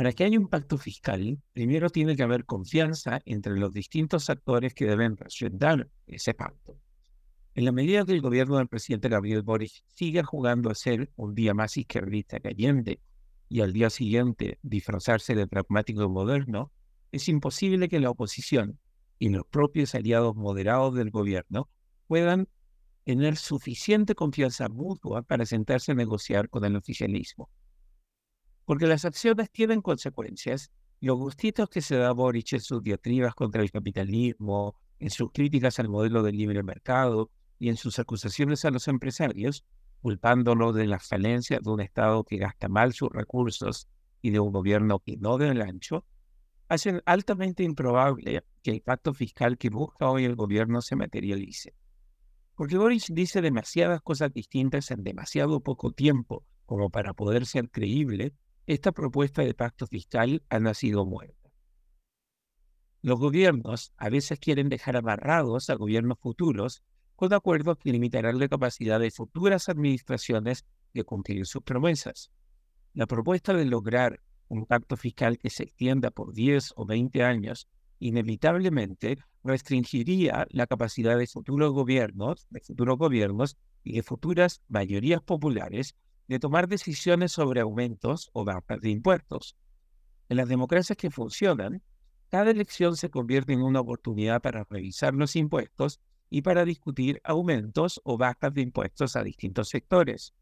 Para que haya un pacto fiscal, primero tiene que haber confianza entre los distintos actores que deben presentar ese pacto. En la medida que el gobierno del presidente Gabriel Boric siga jugando a ser un día más izquierdista cayente y al día siguiente disfrazarse de pragmático moderno, es imposible que la oposición y los propios aliados moderados del gobierno puedan tener suficiente confianza mutua para sentarse a negociar con el oficialismo. Porque las acciones tienen consecuencias. Los gustitos que se da Boric en sus diatribas contra el capitalismo, en sus críticas al modelo del libre mercado y en sus acusaciones a los empresarios, culpándolos de las falencias de un Estado que gasta mal sus recursos y de un gobierno que no da el ancho, hacen altamente improbable que el pacto fiscal que busca hoy el gobierno se materialice. Porque Boris dice demasiadas cosas distintas en demasiado poco tiempo como para poder ser creíble, esta propuesta de pacto fiscal ha nacido muerta. Los gobiernos a veces quieren dejar amarrados a gobiernos futuros con acuerdos que limitarán la capacidad de futuras administraciones de cumplir sus promesas. La propuesta de lograr un pacto fiscal que se extienda por 10 o 20 años, inevitablemente restringiría la capacidad de futuros gobiernos, de futuros gobiernos y de futuras mayorías populares de tomar decisiones sobre aumentos o bajas de impuestos. En las democracias que funcionan, cada elección se convierte en una oportunidad para revisar los impuestos y para discutir aumentos o bajas de impuestos a distintos sectores.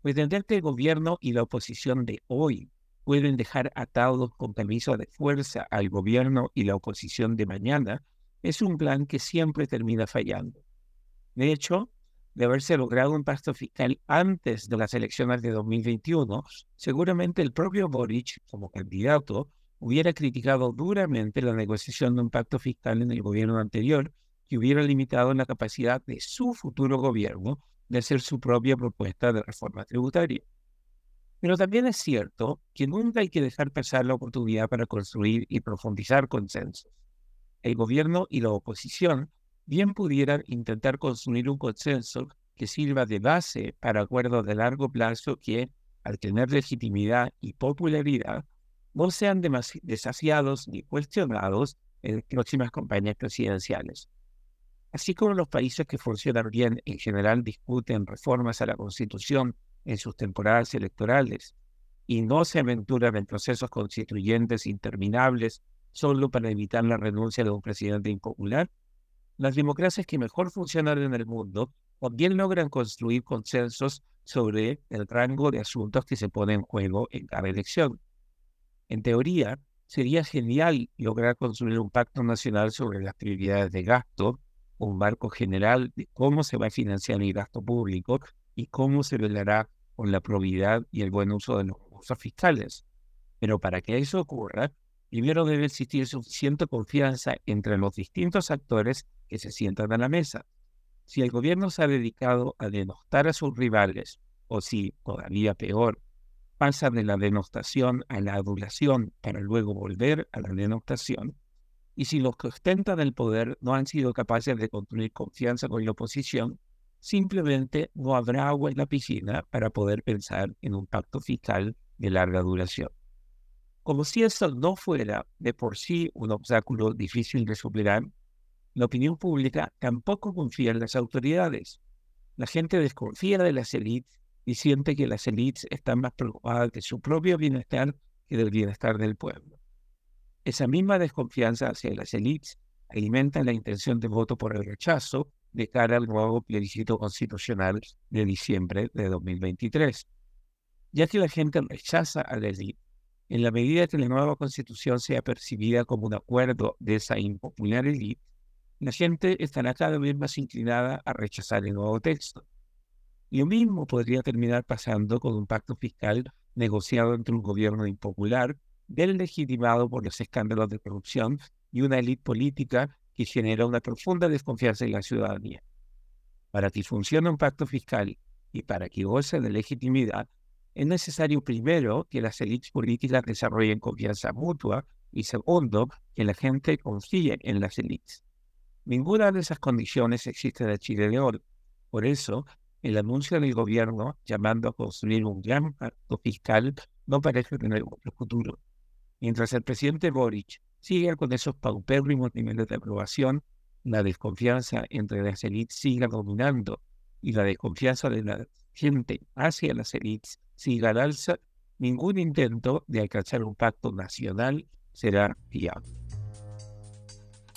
Pretender que el gobierno y la oposición de hoy pueden dejar atados con permiso de fuerza al gobierno y la oposición de mañana, es un plan que siempre termina fallando. De hecho, de haberse logrado un pacto fiscal antes de las elecciones de 2021, seguramente el propio Boric, como candidato, hubiera criticado duramente la negociación de un pacto fiscal en el gobierno anterior que hubiera limitado la capacidad de su futuro gobierno de hacer su propia propuesta de reforma tributaria. Pero también es cierto que nunca hay que dejar pasar la oportunidad para construir y profundizar consensos. El gobierno y la oposición bien pudieran intentar construir un consenso que sirva de base para acuerdos de largo plazo que, al tener legitimidad y popularidad, no sean desafiados ni cuestionados en próximas campañas presidenciales. Así como los países que funcionan bien en general discuten reformas a la Constitución en sus temporadas electorales y no se aventuran en procesos constituyentes interminables solo para evitar la renuncia de un presidente impopular, las democracias que mejor funcionan en el mundo también logran construir consensos sobre el rango de asuntos que se ponen en juego en cada elección. En teoría, sería genial lograr construir un pacto nacional sobre las prioridades de gasto, un marco general de cómo se va a financiar el gasto público y cómo se velará con la probidad y el buen uso de los recursos fiscales. Pero para que eso ocurra, primero debe existir suficiente confianza entre los distintos actores que se sientan a la mesa. Si el gobierno se ha dedicado a denostar a sus rivales, o si, todavía peor, pasa de la denostación a la adulación para luego volver a la denostación, y si los que ostentan el poder no han sido capaces de construir confianza con la oposición, simplemente no habrá agua en la piscina para poder pensar en un pacto fiscal de larga duración. Como si eso no fuera de por sí un obstáculo difícil de superar, la opinión pública tampoco confía en las autoridades. La gente desconfía de las élites y siente que las élites están más preocupadas de su propio bienestar que del bienestar del pueblo. Esa misma desconfianza hacia las élites alimenta la intención de voto por el rechazo de cara al nuevo plebiscito constitucional de diciembre de 2023. Ya que la gente rechaza a la élite, en la medida que la nueva constitución sea percibida como un acuerdo de esa impopular élite, la gente estará cada vez más inclinada a rechazar el nuevo texto. Lo mismo podría terminar pasando con un pacto fiscal negociado entre un gobierno impopular, legitimado por los escándalos de corrupción y una élite política que genera una profunda desconfianza en la ciudadanía. Para que funcione un pacto fiscal y para que goce de legitimidad, es necesario primero que las élites políticas desarrollen confianza mutua y segundo, que la gente confíe en las élites. Ninguna de esas condiciones existe en Chile de hoy. Por eso, el anuncio del gobierno llamando a construir un gran pacto fiscal no parece tener mucho futuro. Mientras el presidente Boric siga con esos paupérrimos niveles de aprobación, la desconfianza entre las élites siga dominando y la desconfianza de la gente hacia las élites siga al alza, ningún intento de alcanzar un pacto nacional será viable.